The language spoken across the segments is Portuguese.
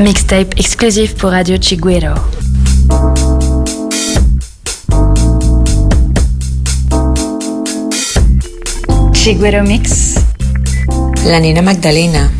Mixtape exclusif pour Radio Chiguero. Chiguero Mix. La Nina Magdalena.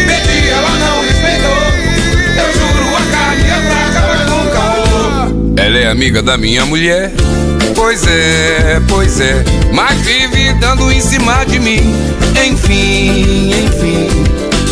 É amiga da minha mulher. Pois é, pois é, mas vive dando em cima de mim. Enfim, enfim.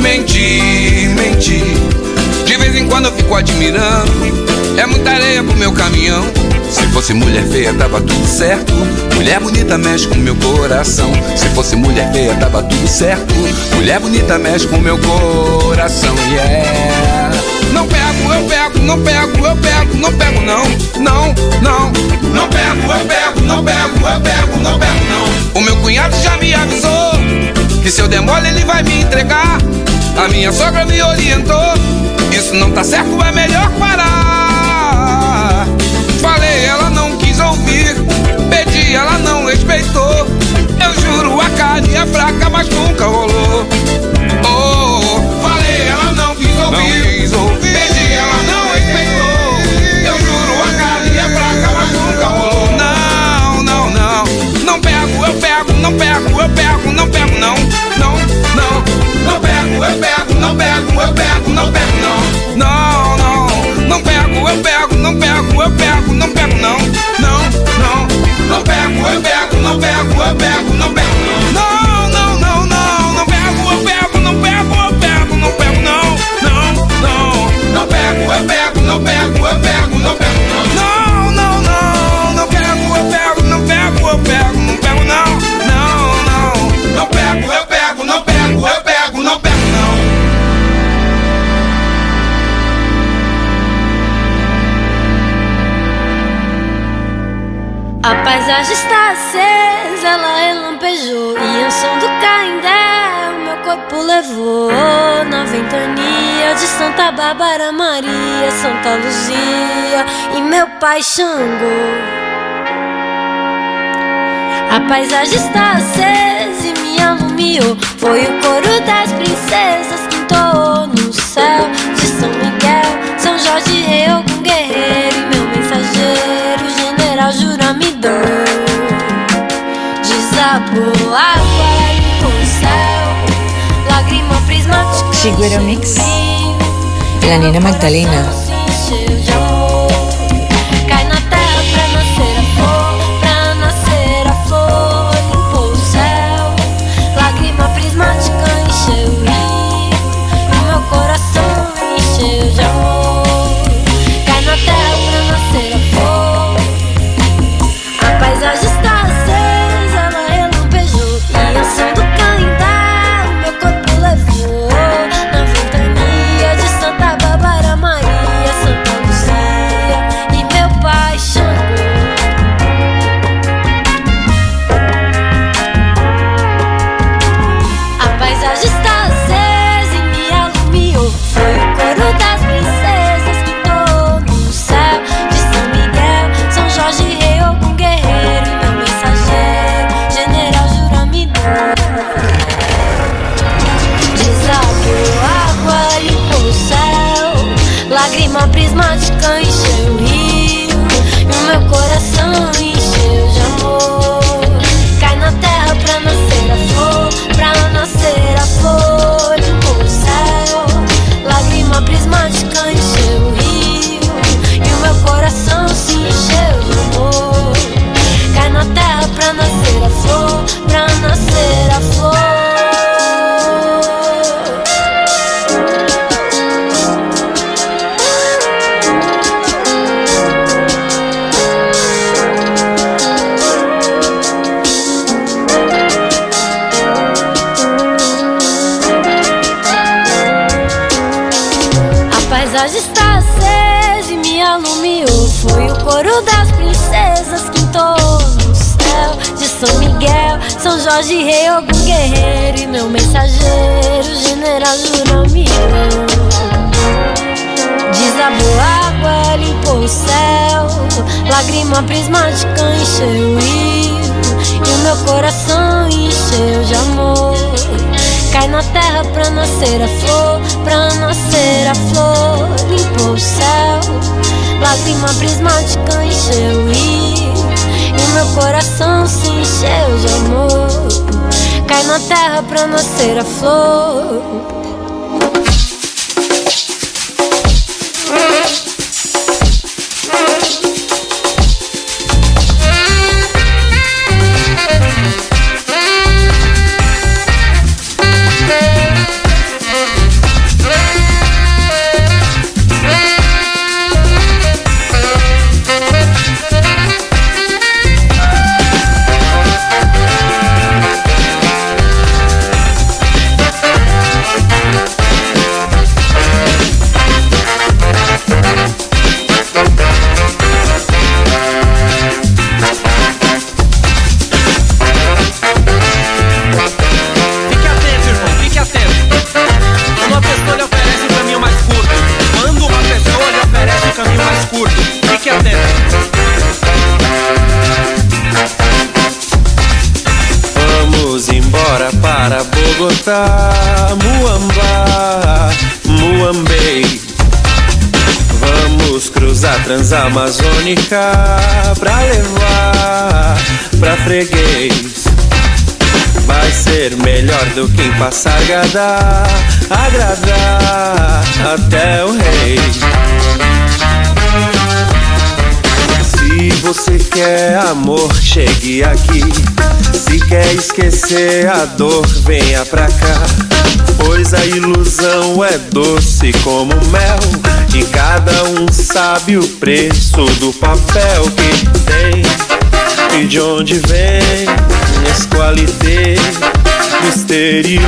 Menti, menti. De vez em quando eu fico admirando. É muita areia pro meu caminhão. Se fosse mulher feia, tava tudo certo. Mulher bonita mexe com meu coração. Se fosse mulher feia, tava tudo certo. Mulher bonita mexe com meu coração. Yeah. Não pego, eu pego, não pego, eu pego, não pego, não. Não, não. Não pego, eu pego, não pego, eu pego, não pego, não. O meu cunhado já me avisou que se eu der mole ele vai me entregar. A minha sogra me orientou. Isso não tá certo, é melhor parar. E meu pai Xangô A paisagem está acesa e me alumiou Foi o coro das princesas que entoou no céu. De São Miguel, São Jorge, eu com guerreiro. E meu mensageiro, general Juramidor. Desabou água, limpou o céu. Lágrima prismática Chigueiro Mix. La Nina Magdalena. São Jorge, Rei, algum guerreiro e meu mensageiro, General Juramiro. Desabou água, limpou o céu, lágrima prismática encheu o rio e o meu coração encheu de amor. Cai na terra pra nascer a flor, pra nascer a flor. Limpou o céu, lágrima prismática encheu o rio. O meu coração se encheu de amor. Cai na terra pra nascer a flor. Transamazônica pra levar pra freguês. Vai ser melhor do que em Passargada, agradar até o rei. Se você quer amor, chegue aqui. Se quer esquecer a dor, venha pra cá. Pois a ilusão é doce como mel. E cada um sabe o preço do papel que tem. E de onde vem esse qualité misterioso.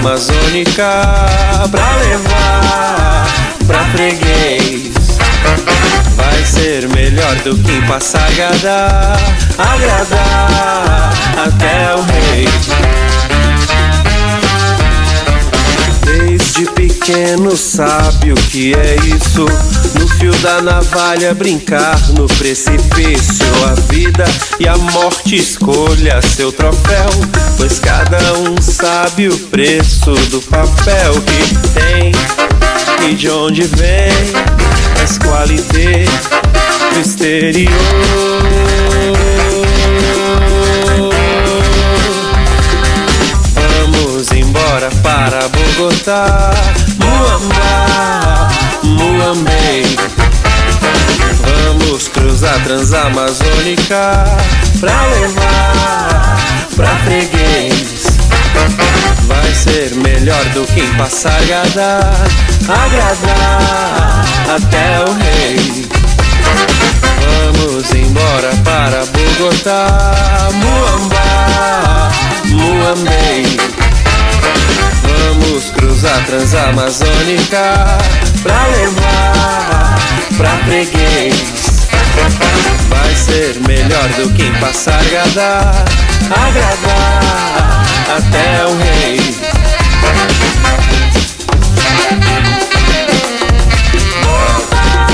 Transamazônica pra levar pra freguês. Vai ser melhor do que em Passagada, agradar até o rei. Pequeno sabe o que é isso. No fio da navalha brincar no precipício. A vida e a morte escolha seu troféu. Pois cada um sabe o preço do papel que tem e de onde vem. As qualidades misterioso. embora para Bogotá, Transamazônica pra levar pra freguês. Vai ser melhor do que em Passargada, agradar até o rei. Vamos embora para Bogotá, Muamba, Muambei. Vamos cruzar Transamazônica pra levar pra freguês. Vai ser melhor do que passar agradar, agradar até o rei. Opa!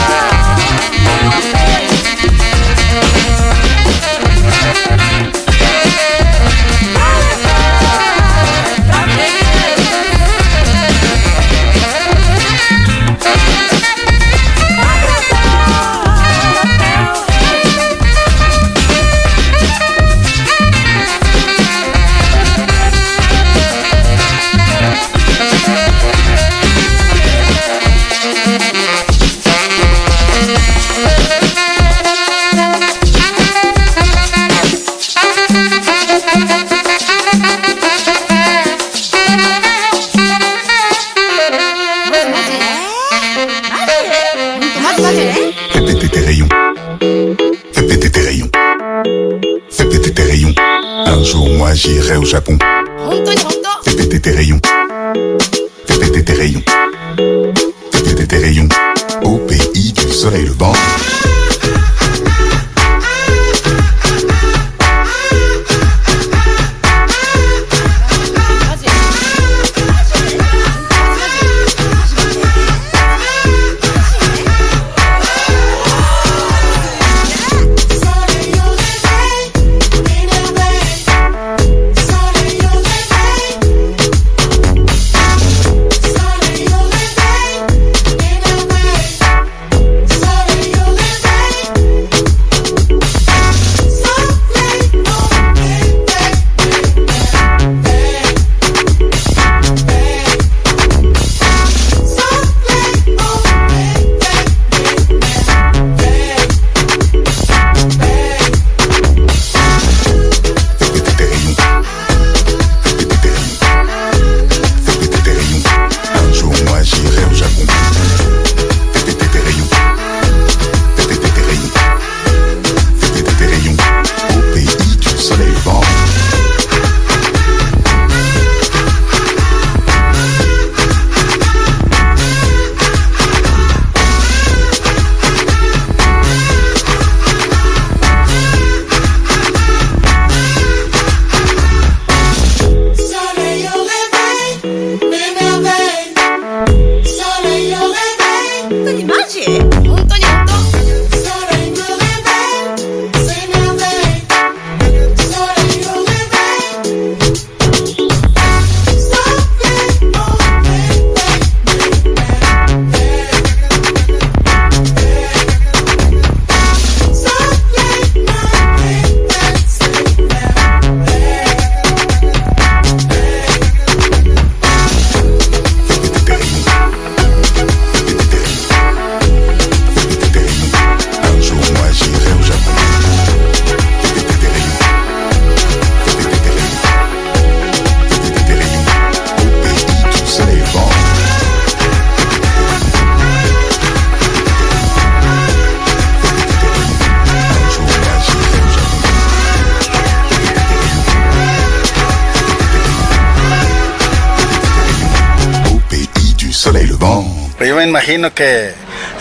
J'irai au Japon. Fais tes rayons. Fais tes rayons. Fais tes rayons. Au pays du soleil levant.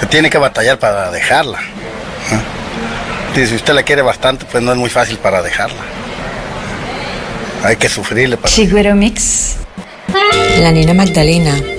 Tiene que batallar para dejarla. si usted la quiere bastante, pues no es muy fácil para dejarla. Hay que sufrirle para... Chiguero Mix. La Nina Magdalena.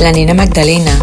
La Nina Magdalena.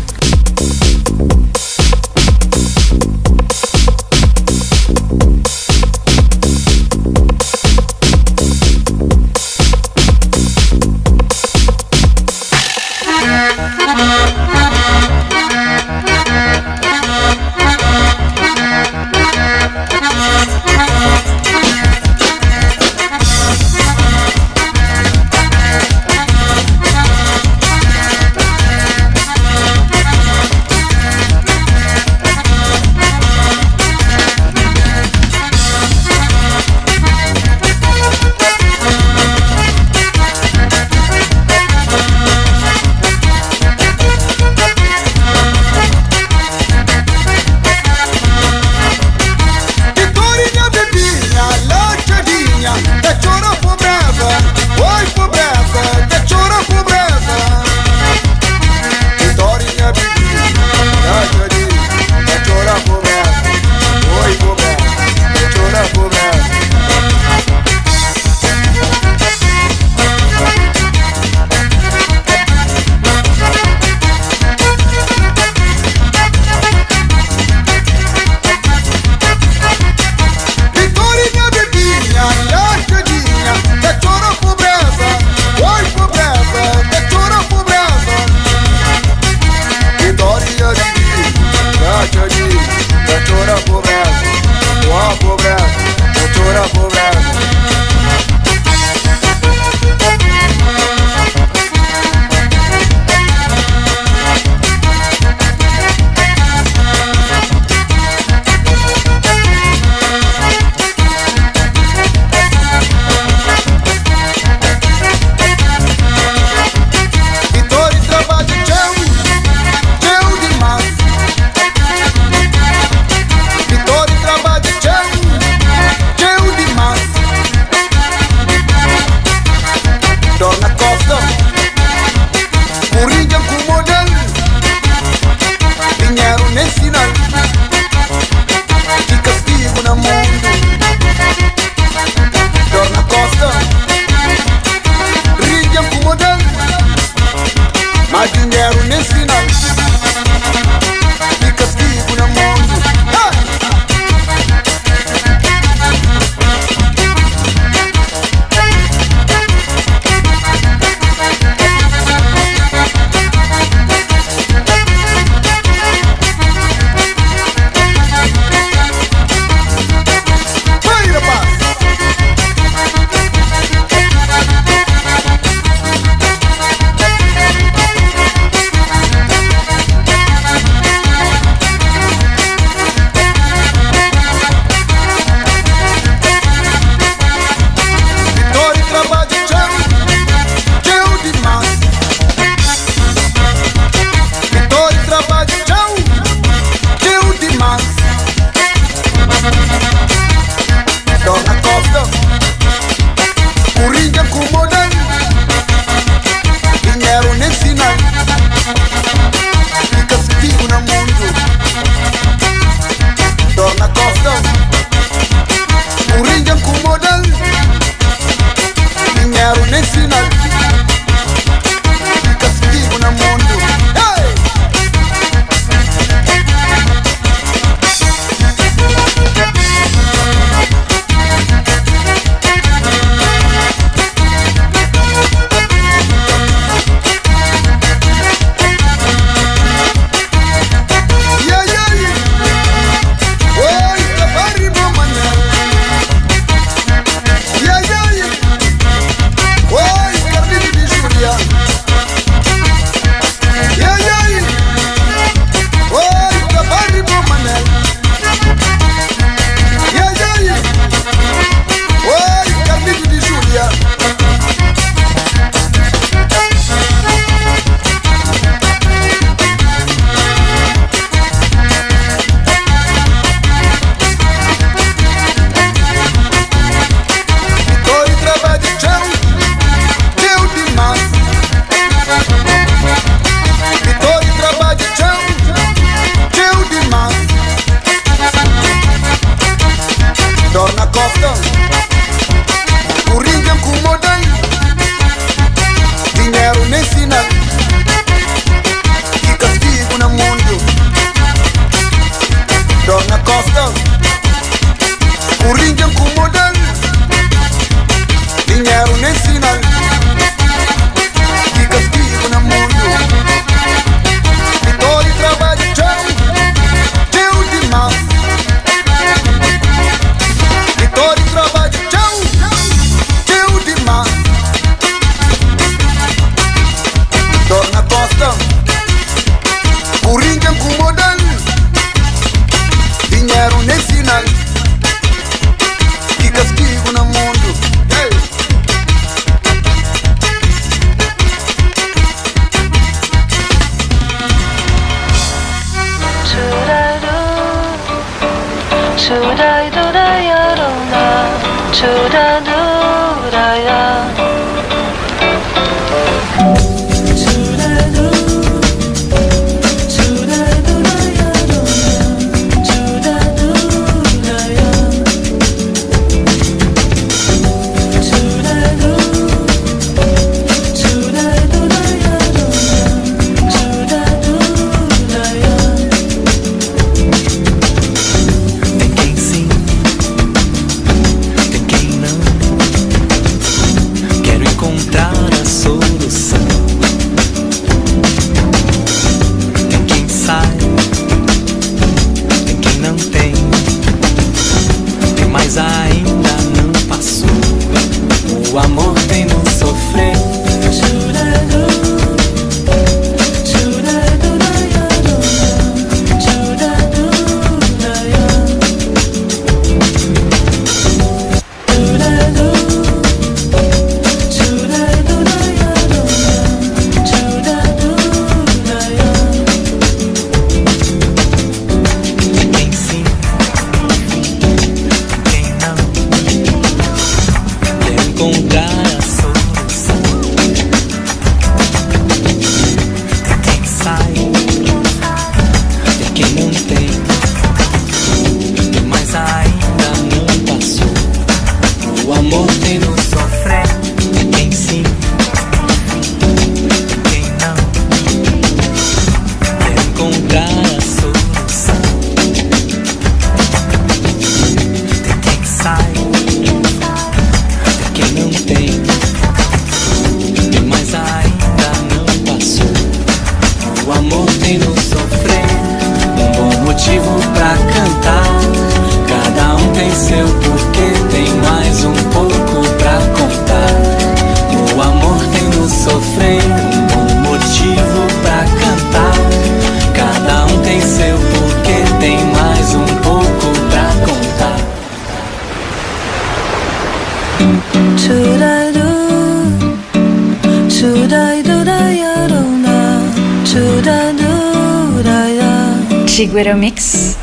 Chiguero Mix.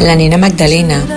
La nena Magdalena.